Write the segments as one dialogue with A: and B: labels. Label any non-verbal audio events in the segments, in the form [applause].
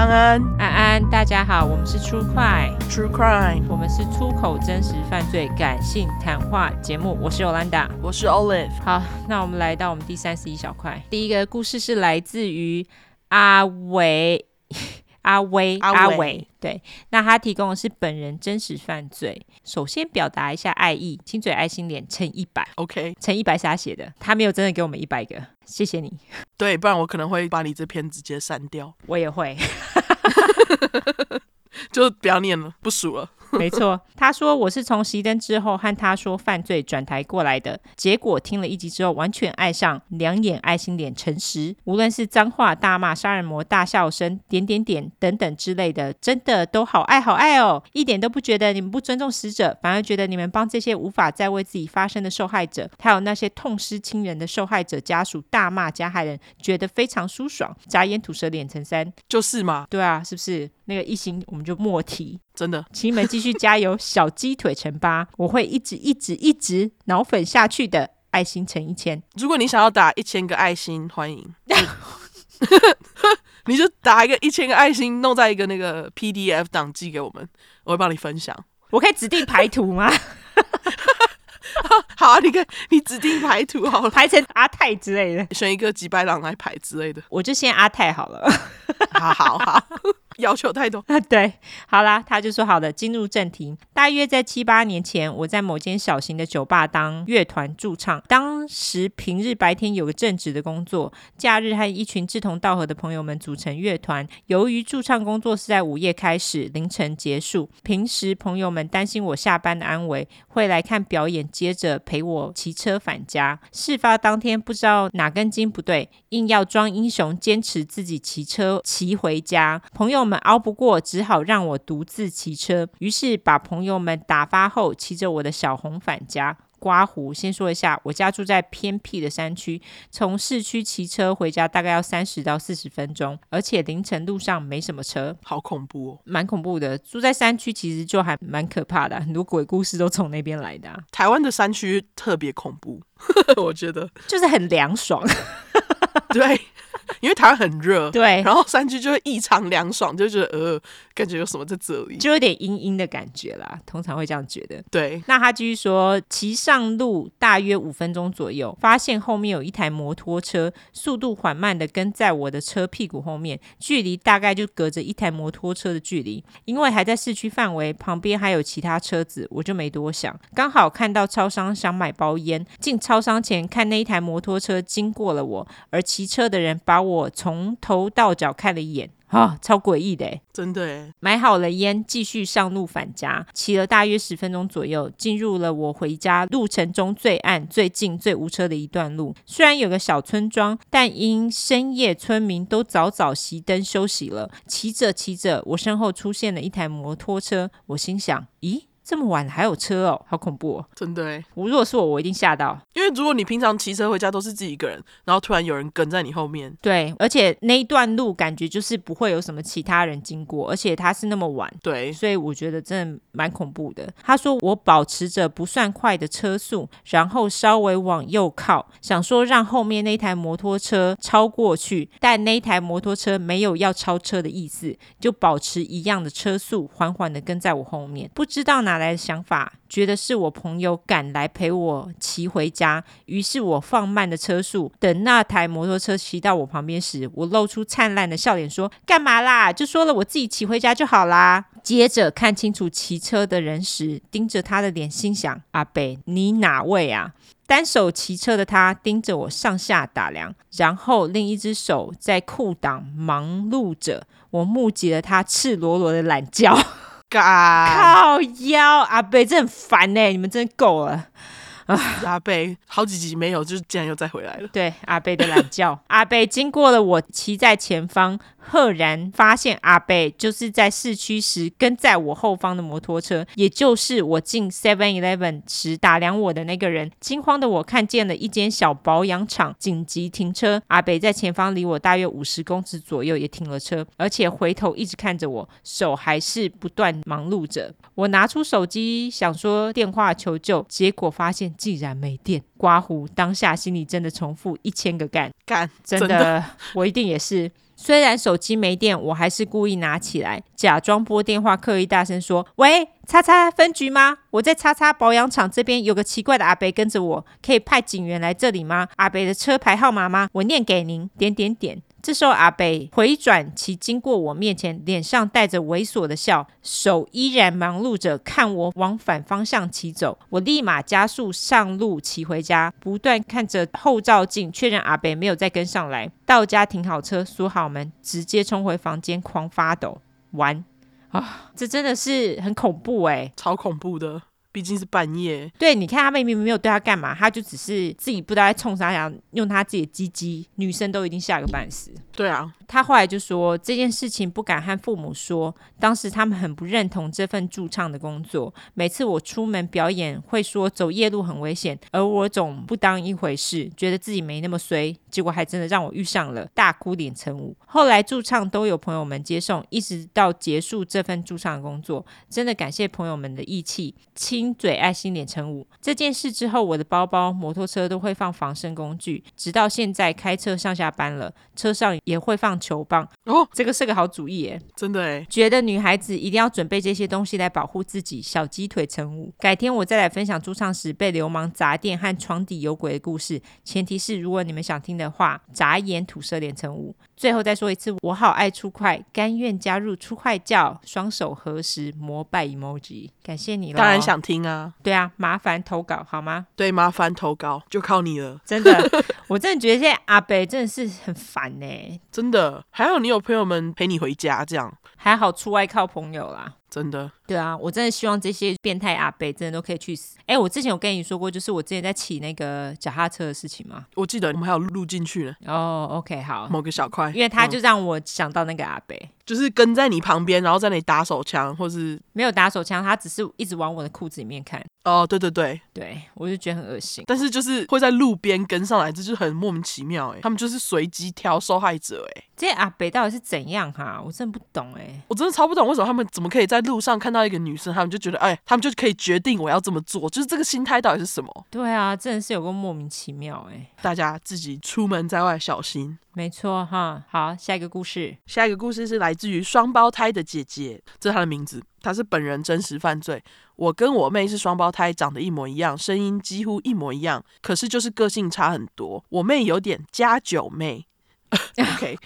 A: 安安，
B: 安安，大家好，我们是 True Crime
A: True Crime，
B: 我们是出口真实犯罪感性谈话节目。我是 Yolanda，
A: 我是 Olive。
B: 好，那我们来到我们第三十一小块。第一个故事是来自于阿伟。[laughs] 阿威，阿伟，对，那他提供的是本人真实犯罪。首先表达一下爱意，亲嘴爱心脸乘一百
A: ，OK，
B: 乘一百是他写的，他没有真的给我们一百个，谢谢你。
A: 对，不然我可能会把你这篇直接删掉。
B: 我也会，[laughs]
A: 就不要念了，不数了。
B: 没错，他说我是从熄灯之后和他说犯罪转台过来的，结果听了一集之后完全爱上两眼爱心脸诚实，无论是脏话、大骂、杀人魔、大笑声、点点点等等之类的，真的都好爱好爱哦，一点都不觉得你们不尊重死者，反而觉得你们帮这些无法再为自己发声的受害者，还有那些痛失亲人的受害者家属大骂加害人，觉得非常舒爽，眨眼吐舌脸成三，
A: 就是嘛，
B: 对啊，是不是？那个一星我们就莫提，
A: 真的，
B: 请你们继续加油，小鸡腿乘八，我会一直一直一直脑粉下去的，爱心乘一千。
A: 如果你想要打一千个爱心，欢迎，[laughs] [laughs] 你就打一个一千个爱心，弄在一个那个 PDF 档寄给我们，我会帮你分享。
B: 我可以指定排图吗？[laughs]
A: 好啊，你看，你指定排图好了，
B: 排成阿泰之类的，
A: 选一个几百郎来排之类的，
B: 我就先阿泰好了。
A: 好好好。要求太多
B: 啊！[laughs] 对，好啦，他就说好的，进入正题。大约在七八年前，我在某间小型的酒吧当乐团驻唱。当时平日白天有个正职的工作，假日和一群志同道合的朋友们组成乐团。由于驻唱工作是在午夜开始，凌晨结束，平时朋友们担心我下班的安危，会来看表演，接着陪我骑车返家。事发当天，不知道哪根筋不对，硬要装英雄，坚持自己骑车骑回家。朋友们。熬不过，只好让我独自骑车。于是把朋友们打发后，骑着我的小红返家。刮胡，先说一下，我家住在偏僻的山区，从市区骑车回家大概要三十到四十分钟，而且凌晨路上没什么车，
A: 好恐怖哦，
B: 蛮恐怖的。住在山区其实就还蛮可怕的，很多鬼故事都从那边来的啊。
A: 台湾的山区特别恐怖，[laughs] 我觉得
B: 就是很凉爽，
A: 对。因为台湾很热，
B: 对，
A: 然后山区就会异常凉爽，就觉得呃，感觉有什么在这里，
B: 就有点阴阴的感觉啦。通常会这样觉得。
A: 对，
B: 那他继续说，骑上路大约五分钟左右，发现后面有一台摩托车，速度缓慢的跟在我的车屁股后面，距离大概就隔着一台摩托车的距离。因为还在市区范围，旁边还有其他车子，我就没多想。刚好看到超商想买包烟，进超商前看那一台摩托车经过了我，而骑车的人把我从头到脚看了一眼，啊、哦，超诡异的，
A: 真的。
B: 买好了烟，继续上路返家，骑了大约十分钟左右，进入了我回家路程中最暗、最近、最无车的一段路。虽然有个小村庄，但因深夜村民都早早熄灯休息了。骑着骑着，我身后出现了一台摩托车，我心想，咦？这么晚还有车哦，好恐怖哦！
A: 真的哎，
B: 我如果是我，我一定吓到。
A: 因为如果你平常骑车回家都是自己一个人，然后突然有人跟在你后面，
B: 对，而且那一段路感觉就是不会有什么其他人经过，而且他是那么晚，
A: 对，
B: 所以我觉得真的蛮恐怖的。他说我保持着不算快的车速，然后稍微往右靠，想说让后面那台摩托车超过去，但那台摩托车没有要超车的意思，就保持一样的车速，缓缓的跟在我后面，不知道哪来的想法，觉得是我朋友赶来陪我骑回家，于是我放慢了车速，等那台摩托车骑到我旁边时，我露出灿烂的笑脸说：“干嘛啦？就说了我自己骑回家就好啦。”接着看清楚骑车的人时，盯着他的脸，心想：“阿北，你哪位啊？”单手骑车的他盯着我上下打量，然后另一只手在裤裆忙碌着，我目击了他赤裸裸的懒觉。靠腰，阿贝真很烦呢，你们真够了。
A: 阿贝好几集没有，就是竟然又再回来了。
B: 对，阿贝的懒觉，阿贝经过了我骑在前方，赫然发现阿贝就是在市区时跟在我后方的摩托车，也就是我进 Seven Eleven 时打量我的那个人。惊慌的我看见了一间小保养厂，紧急停车。阿贝在前方离我大约五十公尺左右也停了车，而且回头一直看着我，手还是不断忙碌着。我拿出手机想说电话求救，结果发现。竟然没电，刮胡当下心里真的重复一千个干
A: 干，
B: 真的，
A: 真的
B: 我一定也是。虽然手机没电，我还是故意拿起来，假装拨电话，刻意大声说：“喂，叉叉分局吗？我在叉叉保养厂这边，有个奇怪的阿伯跟着我，可以派警员来这里吗？阿伯的车牌号码吗？我念给您。点点点。”这时候，阿北回转骑经过我面前，脸上带着猥琐的笑，手依然忙碌着看我往反方向骑走。我立马加速上路骑回家，不断看着后照镜，确认阿北没有再跟上来。到家停好车，锁好门，直接冲回房间，狂发抖。完啊，这真的是很恐怖哎，
A: 超恐怖的。毕竟是半夜，
B: 对，你看他妹妹没有对他干嘛，他就只是自己不知道在冲啥，想用他自己的鸡鸡，女生都已经吓个半死。
A: 对啊。
B: 他后来就说这件事情不敢和父母说，当时他们很不认同这份驻唱的工作。每次我出门表演，会说走夜路很危险，而我总不当一回事，觉得自己没那么衰。结果还真的让我遇上了大哭脸成舞。[laughs] 后来驻唱都有朋友们接送，一直到结束这份驻唱的工作，真的感谢朋友们的义气。亲嘴爱心脸成舞。这件事之后，我的包包、摩托车都会放防身工具，直到现在开车上下班了，车上也会放。球棒哦，这个是个好主意耶，
A: 真的哎，
B: 觉得女孩子一定要准备这些东西来保护自己。小鸡腿成舞，改天我再来分享驻唱时被流氓砸店和床底有鬼的故事。前提是如果你们想听的话，眨眼吐舌脸成舞。最后再说一次，我好爱出快，甘愿加入出快教，双手合十膜拜 emoji，感谢你了。
A: 当然想听啊，
B: 对啊，麻烦投稿好吗？
A: 对，麻烦投稿，就靠你了。
B: 真的，[laughs] 我真的觉得现在阿北真的是很烦呢，
A: 真的。还好你有朋友们陪你回家，这样
B: 还好出外靠朋友啦。
A: 真的，
B: 对啊，我真的希望这些变态阿北真的都可以去死。哎，我之前有跟你说过，就是我之前在骑那个脚踏车的事情吗？
A: 我记得我们还有录进去呢。
B: 哦，OK，好，
A: 某个小块，
B: 因为他就让我想到那个阿北。嗯
A: 就是跟在你旁边，然后在那里打手枪，或是
B: 没有打手枪，他只是一直往我的裤子里面看。
A: 哦，对对对，
B: 对我就觉得很恶心。
A: 但是就是会在路边跟上来，这就很莫名其妙哎。他们就是随机挑受害者哎。
B: 这阿北到底是怎样哈？我真的不懂哎。
A: 我真的超不懂为什么他们怎么可以在路上看到一个女生，他们就觉得哎，他们就可以决定我要这么做，就是这个心态到底是什么？
B: 对啊，真的是有个莫名其妙哎。
A: 大家自己出门在外小心。
B: 没错哈，好，下一个故事。
A: 下一个故事是来自于双胞胎的姐姐，这是她的名字，她是本人真实犯罪。我跟我妹是双胞胎，长得一模一样，声音几乎一模一样，可是就是个性差很多。我妹有点加九妹。[laughs] [laughs] OK。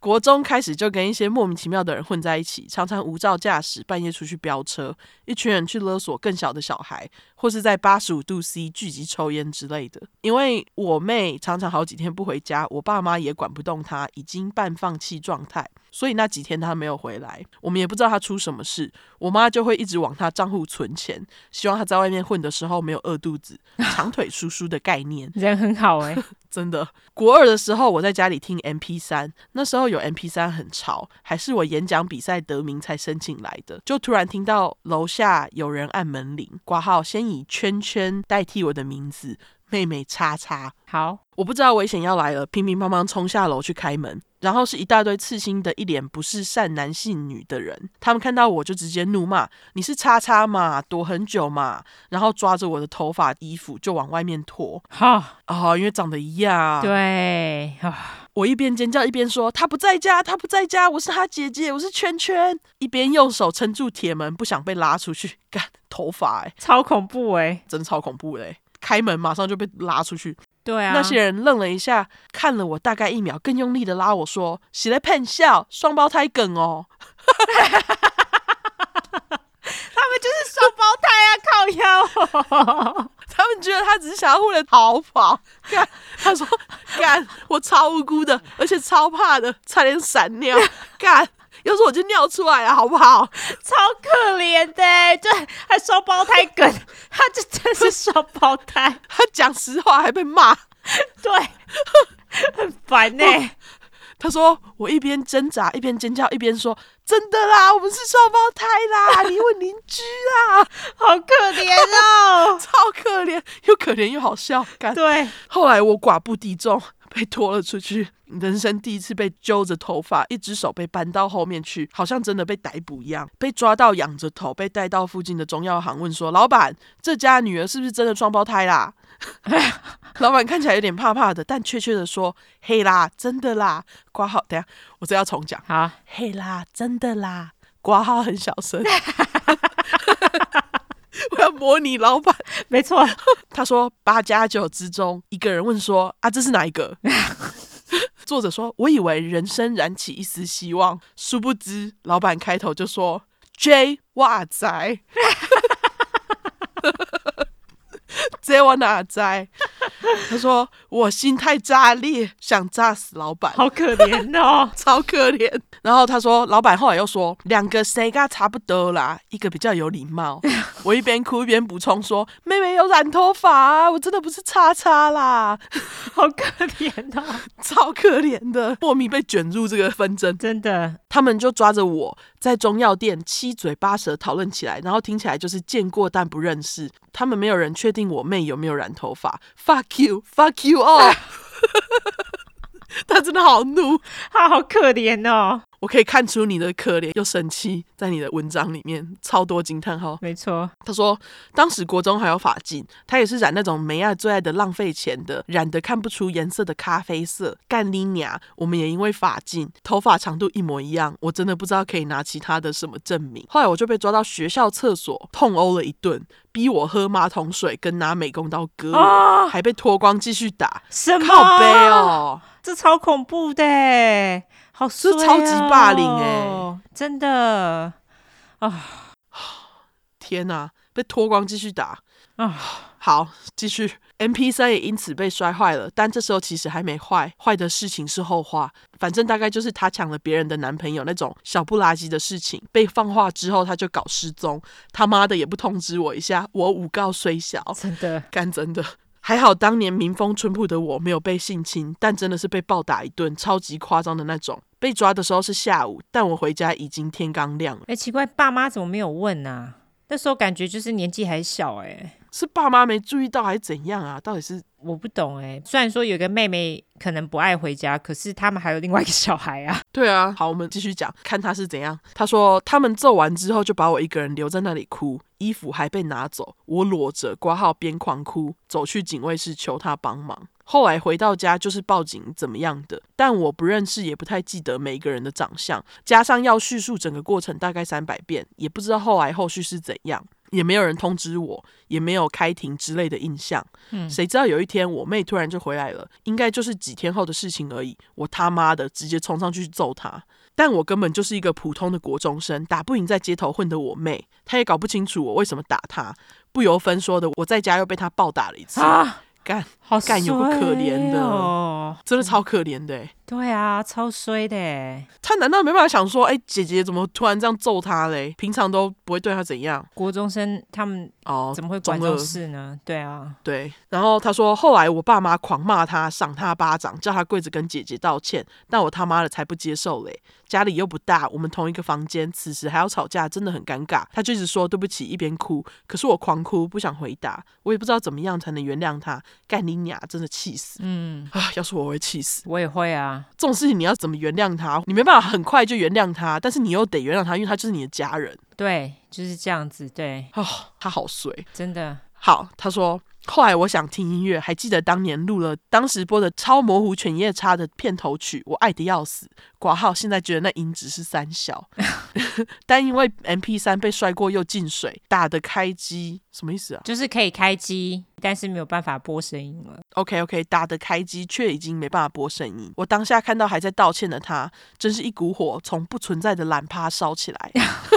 A: 国中开始就跟一些莫名其妙的人混在一起，常常无照驾驶，半夜出去飙车，一群人去勒索更小的小孩，或是在八十五度 C 聚集抽烟之类的。因为我妹常常好几天不回家，我爸妈也管不动她，已经半放弃状态。所以那几天他没有回来，我们也不知道他出什么事。我妈就会一直往他账户存钱，希望他在外面混的时候没有饿肚子。长腿叔叔的概念，[laughs]
B: 人很好哎、欸，[laughs]
A: 真的。国二的时候，我在家里听 M P 三那时候有 M P 三很潮，还是我演讲比赛得名才申请来的。就突然听到楼下有人按门铃，挂号先以圈圈代替我的名字，妹妹叉叉。
B: 好，
A: 我不知道危险要来了，乒乒乓乓冲下楼去开门。然后是一大堆刺青的，一脸不是善男信女的人。他们看到我就直接怒骂：“你是叉叉嘛，躲很久嘛。”然后抓着我的头发、衣服就往外面拖。哈啊，因为长得一样。
B: 对啊，
A: 我一边尖叫一边说：“他不在家，他不在家，我是他姐姐，我是圈圈。”一边用手撑住铁门，不想被拉出去。干头发哎，
B: 超恐怖哎，
A: 真的超恐怖嘞！开门马上就被拉出去。
B: 对啊，
A: 那些人愣了一下，看了我大概一秒，更用力的拉我说：“是在骗笑，双胞胎梗哦。[laughs] ”
B: 他们就是双胞胎啊，靠腰。
A: 他们觉得他只是想要为了逃跑。干，他说：“干，我超无辜的，而且超怕的，差点闪尿。干，要是我就尿出来了，[laughs] 好不好？
B: 超可怜的，就还双胞胎梗，[laughs] 他就真是双胞胎。[laughs]
A: 他讲实话还被骂，
B: 对，很烦呢。
A: 他说我一边挣扎一边尖叫一边说：“真的啦，我们是双胞胎啦！你问邻居啦，
B: 好可怜哦，
A: 超可怜，又可怜又好笑。”
B: 对，
A: 后来我寡不敌众，被拖了出去，人生第一次被揪着头发，一只手被搬到后面去，好像真的被逮捕一样，被抓到仰着头，被带到附近的中药行问说：“老板，这家女儿是不是真的双胞胎啦？” [laughs] 老板看起来有点怕怕的，但确切的说：“嘿啦，真的啦。”挂号，等下我这要重讲。
B: 好，
A: 嘿啦，真的啦。挂号很小声，[laughs] 我要模拟老板。
B: 没错，[laughs]
A: 他说八加九之中，一个人问说：“啊，这是哪一个？”作者说：“我以为人生燃起一丝希望，殊不知老板开头就说 J 哇仔。”这我哪在？他说我心态炸裂，想炸死老板，
B: 好可怜哦，[laughs]
A: 超可怜。然后他说，老板后来又说，两个谁跟差不多啦，一个比较有礼貌。我一边哭一边补充说，妹妹有染头发啊，我真的不是叉叉啦，[laughs]
B: 好可怜啊，[laughs]
A: 超可怜的，莫名被卷入这个纷争，
B: 真的。
A: 他们就抓着我在中药店七嘴八舌讨论起来，然后听起来就是见过但不认识。他们没有人确定我妹有没有染头发。Fuck you，fuck you all。[laughs] 他真的好怒，
B: 他好可怜哦。
A: 我可以看出你的可怜又生气，在你的文章里面超多惊叹号。
B: 没错，
A: 他说当时国中还有发禁，他也是染那种梅亚最爱的浪费钱的，染得看不出颜色的咖啡色。干你娘！我们也因为发禁，头发长度一模一样，我真的不知道可以拿其他的什么证明。后来我就被抓到学校厕所痛殴了一顿，逼我喝马桶水跟拿美工刀割，啊、还被脱光继续打。
B: 什么？
A: 靠北哦，
B: 这超恐怖的。好、哦，
A: 是超级霸凌哎、欸，
B: 真的啊！[sighs]
A: 天哪，被脱光继续打啊！好，继续。MP3 也因此被摔坏了，但这时候其实还没坏，坏的事情是后话。反正大概就是她抢了别人的男朋友那种小不拉几的事情。被放话之后，她就搞失踪，他妈的也不通知我一下，我五告虽小。
B: 真的，
A: 干真的。还好当年民风淳朴的我没有被性侵，但真的是被暴打一顿，超级夸张的那种。被抓的时候是下午，但我回家已经天刚亮了。
B: 哎，奇怪，爸妈怎么没有问呢、啊？那时候感觉就是年纪还小，哎，
A: 是爸妈没注意到还是怎样啊？到底是
B: 我不懂哎。虽然说有个妹妹可能不爱回家，可是他们还有另外一个小孩啊。[laughs]
A: 对啊，好，我们继续讲，看他是怎样。他说他们揍完之后就把我一个人留在那里哭，衣服还被拿走，我裸着挂号边狂哭，走去警卫室求他帮忙。后来回到家就是报警怎么样的，但我不认识，也不太记得每一个人的长相，加上要叙述整个过程大概三百遍，也不知道后来后续是怎样，也没有人通知我，也没有开庭之类的印象。嗯，谁知道有一天我妹突然就回来了，应该就是几天后的事情而已。我他妈的直接冲上去揍她，但我根本就是一个普通的国中生，打不赢在街头混的我妹，她也搞不清楚我为什么打她，不由分说的我在家又被她暴打了一次。啊干，[laughs] 好干，有个可怜的，哦、真的超可怜的、欸。
B: 对啊，超衰的。
A: 他难道没办法想说，哎、欸，姐姐怎么突然这样揍他嘞？平常都不会对他怎样。
B: 国中生他们哦，怎么会管这种事呢？对啊，
A: 对。然后他说，后来我爸妈狂骂他，赏他巴掌，叫他跪着跟姐姐道歉。但我他妈的才不接受嘞！家里又不大，我们同一个房间，此时还要吵架，真的很尴尬。他就一直说对不起，一边哭。可是我狂哭，不想回答。我也不知道怎么样才能原谅他。干你娘，真的气死。嗯啊，要是我会气死，
B: 我也会啊。
A: 这种事情你要怎么原谅他？你没办法很快就原谅他，但是你又得原谅他，因为他就是你的家人。
B: 对，就是这样子。对，
A: 哦，他好衰，
B: 真的
A: 好。他说。后来我想听音乐，还记得当年录了当时播的超模糊犬夜叉的片头曲，我爱的要死。挂号现在觉得那音质是三小，[laughs] 但因为 M P 三被摔过又进水，打得开机什么意思啊？
B: 就是可以开机，但是没有办法播声音了。
A: OK OK，打得开机却已经没办法播声音。我当下看到还在道歉的他，真是一股火从不存在的懒趴烧起来。[laughs]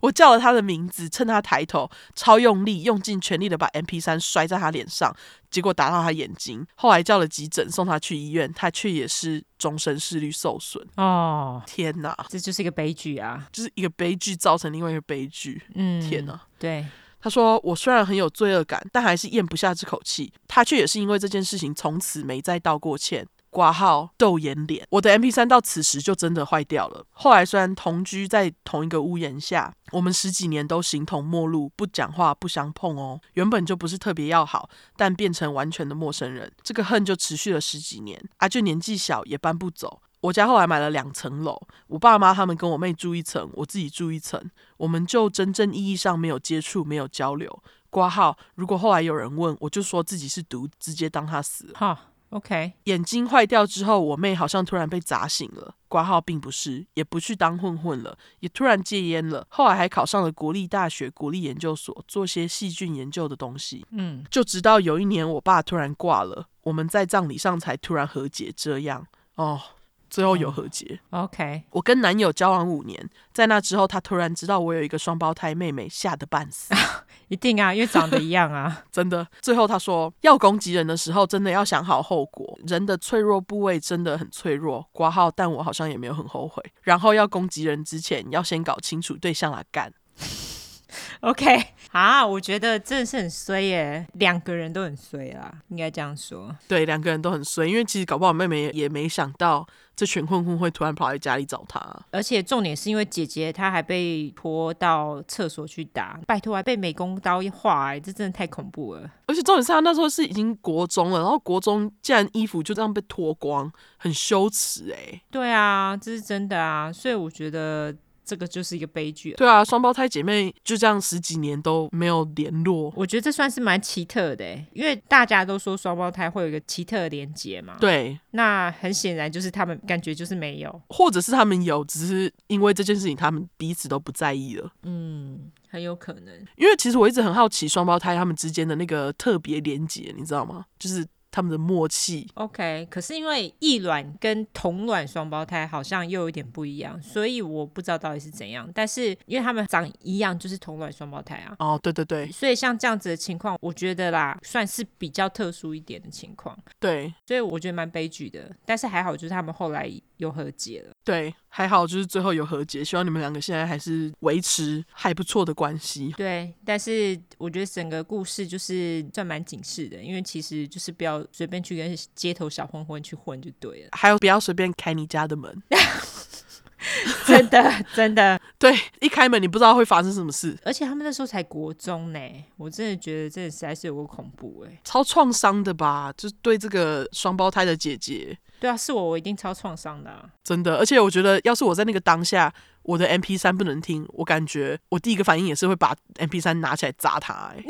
A: 我叫了他的名字，趁他抬头，超用力，用尽全力的把 M P 三摔在他脸上，结果打到他眼睛。后来叫了急诊，送他去医院，他却也是终身视力受损。哦，天哪，
B: 这就是一个悲剧啊！
A: 就是一个悲剧造成另外一个悲剧。嗯，天哪，
B: 对。
A: 他说：“我虽然很有罪恶感，但还是咽不下这口气。他却也是因为这件事情，从此没再道过歉。挂号豆眼脸。我的 MP3 到此时就真的坏掉了。后来虽然同居在同一个屋檐下，我们十几年都形同陌路，不讲话不相碰哦。原本就不是特别要好，但变成完全的陌生人。这个恨就持续了十几年。啊，就年纪小也搬不走。我家后来买了两层楼，我爸妈他们跟我妹住一层，我自己住一层。我们就真正意义上没有接触，没有交流。挂号，如果后来有人问，我就说自己是毒，直接当他死了。
B: huh，OK。
A: 眼睛坏掉之后，我妹好像突然被砸醒了。挂号并不是，也不去当混混了，也突然戒烟了。后来还考上了国立大学国立研究所，做些细菌研究的东西。嗯，就直到有一年我爸突然挂了，我们在葬礼上才突然和解。这样哦。最后有和解。
B: Oh, OK，
A: 我跟男友交往五年，在那之后，他突然知道我有一个双胞胎妹妹，吓得半死。[laughs]
B: 一定啊，因为长得一样啊，[laughs]
A: 真的。最后他说，要攻击人的时候，真的要想好后果。人的脆弱部位真的很脆弱。挂号，但我好像也没有很后悔。然后要攻击人之前，要先搞清楚对象来干。[laughs]
B: OK，啊，我觉得真的是很衰耶，两个人都很衰啊，应该这样说。
A: 对，两个人都很衰，因为其实搞不好妹妹也没想到这群混混会突然跑来家里找他。
B: 而且重点是因为姐姐她还被拖到厕所去打，拜托还被美工刀一划，欸，这真的太恐怖了。
A: 而且重点是她那时候是已经国中了，然后国中竟然衣服就这样被脱光，很羞耻哎。
B: 对啊，这是真的啊，所以我觉得。这个就是一个悲剧。
A: 对啊，双胞胎姐妹就这样十几年都没有联络，
B: 我觉得这算是蛮奇特的，因为大家都说双胞胎会有一个奇特的连接嘛。
A: 对，
B: 那很显然就是他们感觉就是没有，
A: 或者是他们有，只是因为这件事情他们彼此都不在意了。
B: 嗯，很有可能。
A: 因为其实我一直很好奇双胞胎他们之间的那个特别连接，你知道吗？就是。他们的默契
B: ，OK，可是因为异卵跟同卵双胞胎好像又有点不一样，所以我不知道到底是怎样。但是因为他们长一样，就是同卵双胞胎啊。
A: 哦，对对对，
B: 所以像这样子的情况，我觉得啦，算是比较特殊一点的情况。
A: 对，
B: 所以我觉得蛮悲剧的。但是还好，就是他们后来又和解了。
A: 对，还好，就是最后有和解。希望你们两个现在还是维持还不错的关系。
B: 对，但是我觉得整个故事就是算蛮警示的，因为其实就是不要随便去跟街头小混混去混就对了。
A: 还有，不要随便开你家的门。[laughs]
B: 真的，[laughs] 真的，
A: 对，一开门你不知道会发生什么事。
B: 而且他们那时候才国中呢，我真的觉得这实在是有够恐怖哎，
A: 超创伤的吧？就对这个双胞胎的姐姐。
B: 对啊，是我，我一定超创伤的啊，
A: 真的。而且我觉得，要是我在那个当下，我的 M P 三不能听，我感觉我第一个反应也是会把 M P 三拿起来砸他。哎，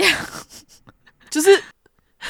A: [laughs] 就是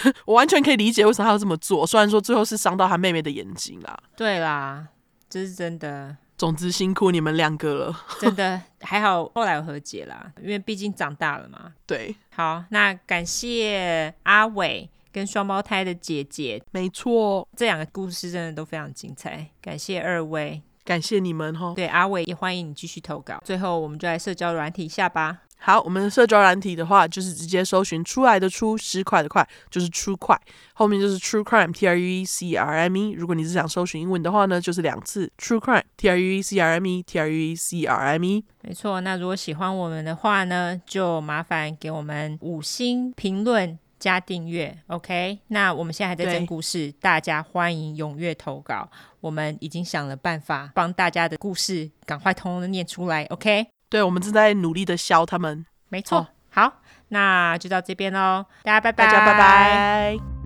A: [laughs] 我完全可以理解为什么他要这么做，虽然说最后是伤到他妹妹的眼睛啦。
B: 对啦，这是真的。
A: 总之辛苦你们两个了，
B: 真的还好，后来有和解啦，因为毕竟长大了嘛。
A: 对，
B: 好，那感谢阿伟。跟双胞胎的姐姐，
A: 没错，
B: 这两个故事真的都非常精彩。感谢二位，
A: 感谢你们哈。
B: 对，阿伟也欢迎你继续投稿。最后，我们就来社交软体下吧。
A: 好，我们的社交软体的话，就是直接搜寻出来的出，十块的块，就是 True 块，后面就是 True Crime T R U E C R M E。如果你是想搜寻英文的话呢，就是两次 True Crime T R U E C R M E T R U E C R M E。
B: 没错，那如果喜欢我们的话呢，就麻烦给我们五星评论。加订阅，OK。那我们现在还在讲故事，大家欢迎踊跃投稿。我们已经想了办法，帮大家的故事赶快通通的念出来，OK。
A: 对，我们正在努力的消他们。
B: 没错，哦、好，那就到这边喽，大家拜拜，
A: 大家拜拜。